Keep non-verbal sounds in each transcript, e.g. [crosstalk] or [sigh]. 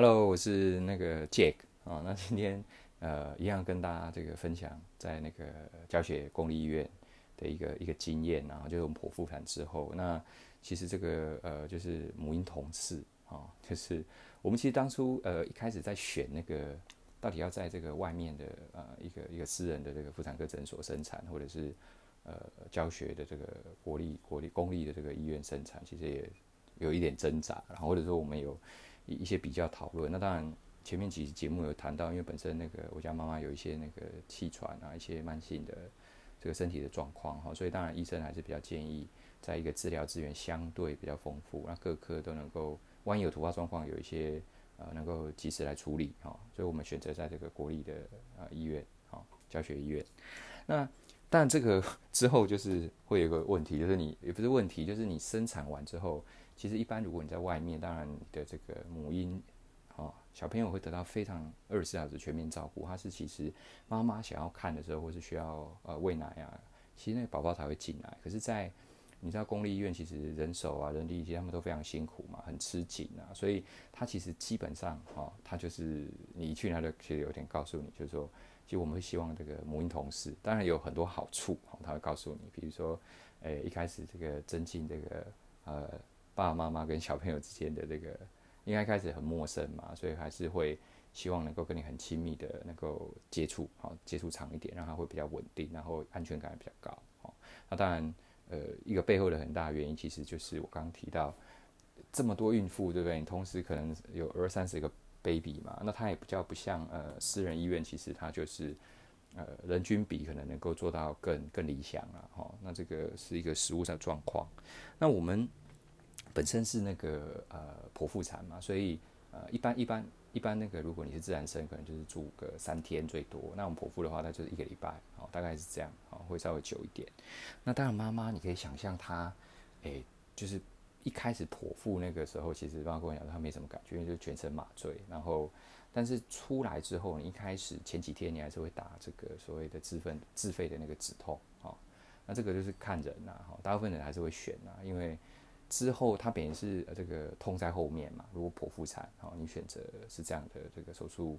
Hello，我是那个 Jack 啊。那今天呃，一样跟大家这个分享在那个教学公立医院的一个一个经验啊，就是我们剖腹产之后，那其实这个呃，就是母婴同室啊，就是我们其实当初呃一开始在选那个到底要在这个外面的呃一个一个私人的这个妇产科诊所生产，或者是呃教学的这个国立国立公立的这个医院生产，其实也有一点挣扎，然后或者说我们有一一些比较讨论。那当然前面几集节目有谈到，因为本身那个我家妈妈有一些那个气喘啊，一些慢性的这个身体的状况哈，所以当然医生还是比较建议，在一个治疗资源相对比较丰富，那各科都能够，万一有突发状况，有一些呃能够及时来处理哈，所以我们选择在这个国立的呃医院哈，教学医院。那但这个 [laughs] 之后就是会有一个问题，就是你也不是问题，就是你生产完之后。其实一般，如果你在外面，当然你的这个母婴，哦，小朋友会得到非常二十四小时全面照顾。他是其实妈妈想要看的时候，或是需要呃喂奶啊，其实那个宝宝才会进来。可是，在你知道公立医院，其实人手啊、人力，其实他们都非常辛苦嘛，很吃紧啊。所以他其实基本上，哦，他就是你一去，他就其实有点告诉你，就是说，其实我们会希望这个母婴同事，当然有很多好处，哦，他会告诉你，比如说，诶，一开始这个增进这个呃。爸爸妈妈跟小朋友之间的这个，应该开始很陌生嘛，所以还是会希望能够跟你很亲密的能够接触，好，接触长一点，让他会比较稳定，然后安全感也比较高。好，那当然，呃，一个背后的很大原因，其实就是我刚刚提到这么多孕妇，对不对？你同时可能有二三十个 baby 嘛，那它也比较不像呃私人医院，其实它就是呃人均比可能能够做到更更理想了。哈，那这个是一个实物上的状况。那我们。本身是那个呃剖腹产嘛，所以呃一般一般一般那个如果你是自然生，可能就是住个三天最多。那我们剖腹的话，那就是一个礼拜，哦，大概是这样，哦，会稍微久一点。那当然妈妈，你可以想象她，诶、就是一开始剖腹那个时候，其实妈妈跟我讲她没什么感觉，因为就全身麻醉。然后，但是出来之后，你一开始前几天你还是会打这个所谓的自费自费的那个止痛，哦，那这个就是看人呐，哈，大部分人还是会选呐，因为。之后，它本身是这个痛在后面嘛。如果剖腹产，好，你选择是这样的这个手术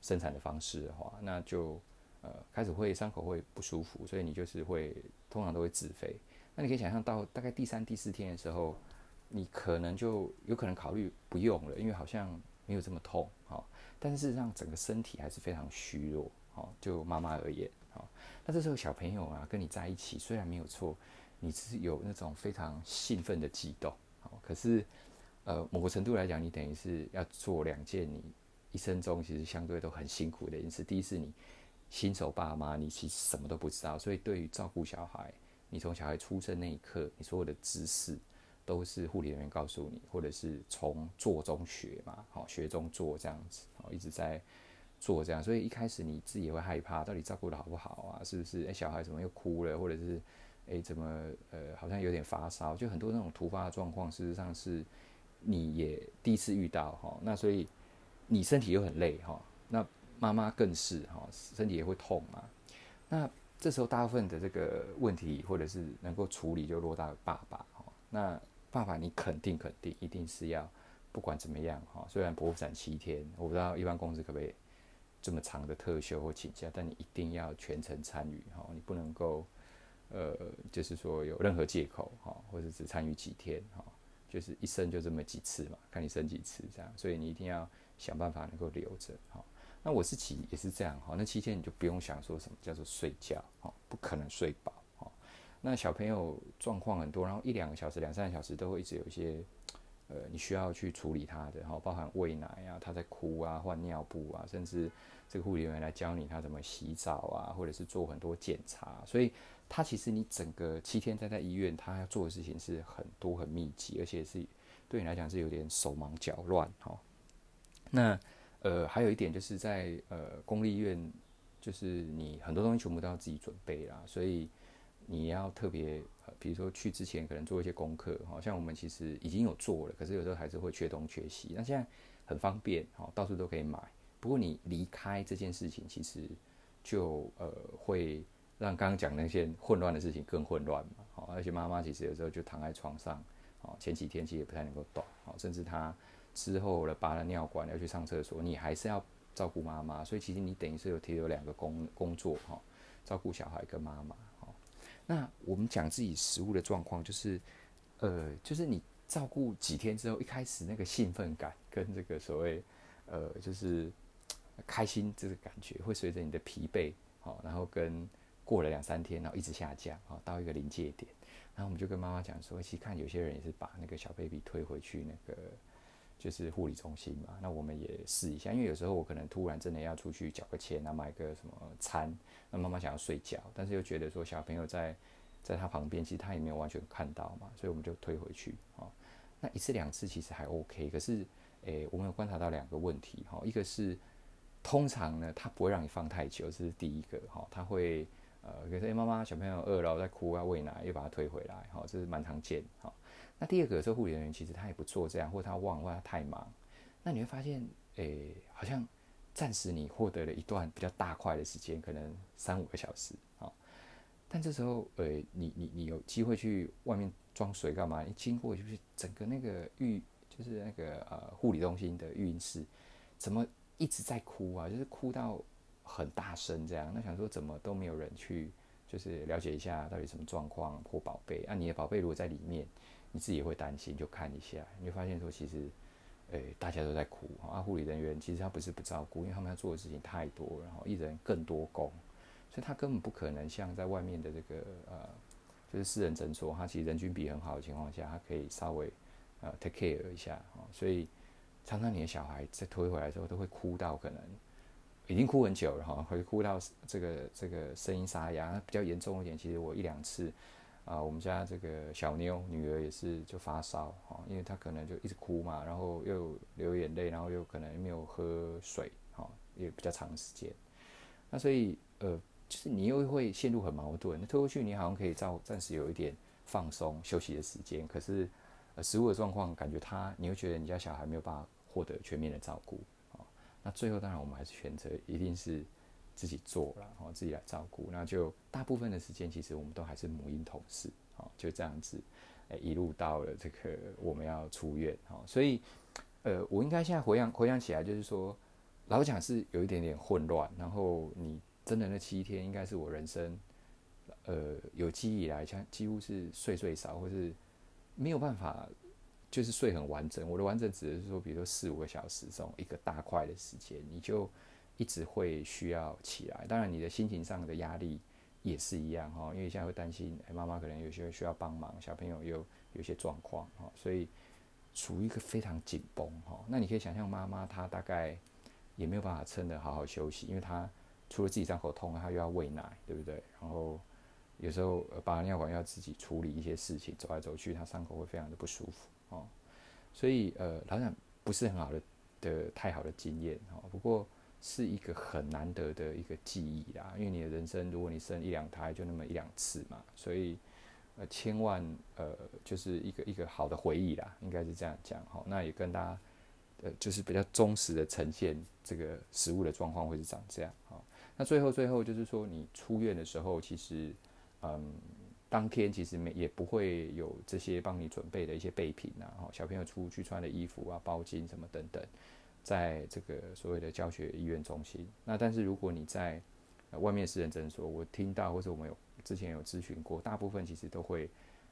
生产的方式的话，那就呃开始会伤口会不舒服，所以你就是会通常都会自费。那你可以想象到大概第三、第四天的时候，你可能就有可能考虑不用了，因为好像没有这么痛，好，但是事实上整个身体还是非常虚弱，好，就妈妈而言，好，那这时候小朋友啊跟你在一起，虽然没有错。你是有那种非常兴奋的激动，好，可是，呃，某个程度来讲，你等于是要做两件你一生中其实相对都很辛苦的一件事。第一是你新手爸妈，你其实什么都不知道，所以对于照顾小孩，你从小孩出生那一刻，你所有的知识都是护理人员告诉你，或者是从做中学嘛，好，学中做这样子，好，一直在做这样，所以一开始你自己也会害怕，到底照顾得好不好啊？是不是？诶、小孩怎么又哭了，或者是？诶、怎么呃，好像有点发烧，就很多那种突发状况，事实上是你也第一次遇到哈。那所以你身体又很累哈，那妈妈更是哈，身体也会痛嘛。那这时候大部分的这个问题或者是能够处理，就落到爸爸哈。那爸爸你肯定肯定一定是要不管怎么样哈，虽然剖腹产七天，我不知道一般公司可不可以这么长的特休或请假，但你一定要全程参与哈，你不能够。呃，就是说有任何借口哈，或者只参与几天哈，就是一生就这么几次嘛，看你生几次这样，所以你一定要想办法能够留着哈。那我自己也是这样哈，那七天你就不用想说什么叫做睡觉哈，不可能睡饱哈。那小朋友状况很多，然后一两个小时、两三个小时都会一直有一些呃，你需要去处理他的哈，包含喂奶啊，他在哭啊，换尿布啊，甚至这个护理员来教你他怎么洗澡啊，或者是做很多检查，所以。他其实你整个七天待在医院，他要做的事情是很多很密集，而且是对你来讲是有点手忙脚乱哈。那呃还有一点就是在呃公立医院，就是你很多东西全部都要自己准备啦，所以你要特别呃比如说去之前可能做一些功课，好像我们其实已经有做了，可是有时候还是会缺东缺西。那现在很方便，好到处都可以买。不过你离开这件事情，其实就呃会。让刚刚讲那些混乱的事情更混乱嘛，好，而且妈妈其实有时候就躺在床上，哦，前几天其实也不太能够动，哦，甚至她之后了拔了尿管要去上厕所，你还是要照顾妈妈，所以其实你等于是有提有两个工工作哈，照顾小孩跟妈妈哈。那我们讲自己食物的状况，就是呃，就是你照顾几天之后，一开始那个兴奋感跟这个所谓呃，就是开心这个感觉，会随着你的疲惫好，然后跟过了两三天，然后一直下降啊，到一个临界点。然后我们就跟妈妈讲说，其实看有些人也是把那个小 baby 推回去那个就是护理中心嘛。那我们也试一下，因为有时候我可能突然真的要出去缴个钱啊，买个什么餐，那妈妈想要睡觉，但是又觉得说小朋友在在他旁边，其实他也没有完全看到嘛，所以我们就推回去啊。那一次两次其实还 OK，可是诶，我们有观察到两个问题哈，一个是通常呢，他不会让你放太久，这是第一个哈，他会。呃，可是哎，妈妈小朋友饿了，在哭啊，喂奶，又把他推回来，好，这是蛮常见，哈。那第二个，这护理人员其实他也不做这样，或者他忘，或者他太忙，那你会发现，诶，好像暂时你获得了一段比较大块的时间，可能三五个小时，哈。但这时候，呃，你你你有机会去外面装水干嘛？你经过就是整个那个育，就是那个呃护理中心的育婴室，怎么一直在哭啊？就是哭到。很大声这样，那想说怎么都没有人去，就是了解一下到底什么状况或宝贝啊？你的宝贝如果在里面，你自己也会担心，就看一下，你会发现说其实，诶、大家都在哭啊。护理人员其实他不是不照顾，因为他们要做的事情太多，然后一人更多工，所以他根本不可能像在外面的这个呃，就是私人诊所，他其实人均比很好的情况下，他可以稍微呃 take care 一下啊。所以常常你的小孩在推回来之后，都会哭到可能。已经哭很久了哈，会哭到这个这个声音沙哑，比较严重一点。其实我一两次啊，我们家这个小妞女儿也是就发烧哈，因为她可能就一直哭嘛，然后又流眼泪，然后又可能没有喝水哈，也比较长时间。那所以呃，就是你又会陷入很矛盾。那推过去你好像可以暂暂时有一点放松休息的时间，可是呃，食物的状况感觉他，你会觉得你家小孩没有办法获得全面的照顾。那最后当然我们还是选择一定是自己做，然后自己来照顾。那就大部分的时间其实我们都还是母婴同事，哦，就这样子，诶，一路到了这个我们要出院，哦，所以，呃，我应该现在回想回想起来，就是说，老讲是有一点点混乱。然后你真的那七天，应该是我人生，呃，有记忆以来，像几乎是睡最少，或是没有办法。就是睡很完整，我的完整指的是说，比如说四五个小时这种一个大块的时间，你就一直会需要起来。当然，你的心情上的压力也是一样哈，因为现在会担心，哎，妈妈可能有些需要帮忙，小朋友又有些状况哈，所以处于一个非常紧绷哈。那你可以想象，妈妈她大概也没有办法撑得好好休息，因为她除了自己伤口痛，她又要喂奶，对不对？然后有时候拔尿管要自己处理一些事情，走来走去，她伤口会非常的不舒服。哦，所以呃，好像不是很好的的太好的经验哦。不过是一个很难得的一个记忆啦，因为你的人生，如果你生一两胎，就那么一两次嘛，所以呃，千万呃，就是一个一个好的回忆啦，应该是这样讲哈。那也跟大家呃，就是比较忠实的呈现这个食物的状况会是长这样哈。那最后最后就是说，你出院的时候，其实嗯。当天其实没也不会有这些帮你准备的一些备品啊，小朋友出去穿的衣服啊、包巾什么等等，在这个所谓的教学医院中心。那但是如果你在外面私人诊所，我听到或者我们有之前有咨询过，大部分其实都会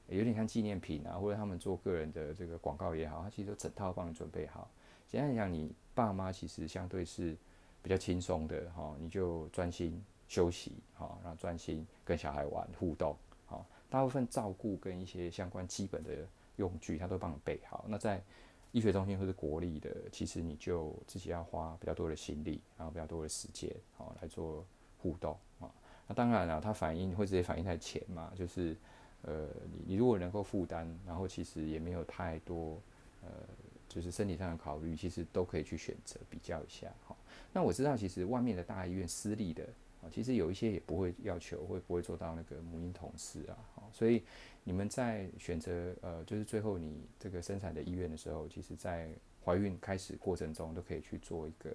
有点像纪念品啊，或者他们做个人的这个广告也好，他其实都整套帮你准备好。简单讲，你爸妈其实相对是比较轻松的哈，你就专心休息哈，然后专心跟小孩玩互动。好大部分照顾跟一些相关基本的用具，他都帮你备好。那在医学中心或是国立的，其实你就自己要花比较多的心力，然后比较多的时间，好来做互动啊。那当然了，它反应会直接反应在钱嘛，就是呃，你你如果能够负担，然后其实也没有太多呃，就是身体上的考虑，其实都可以去选择比较一下。好，那我知道其实外面的大医院私立的。其实有一些也不会要求，会不会做到那个母婴同事啊？所以你们在选择呃，就是最后你这个生产的医院的时候，其实在怀孕开始过程中都可以去做一个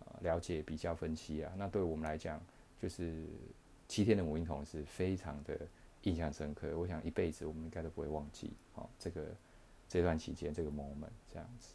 呃了解、比较、分析啊。那对我们来讲，就是七天的母婴同事非常的印象深刻，我想一辈子我们应该都不会忘记。好，这个这段期间这个 moment 这样子。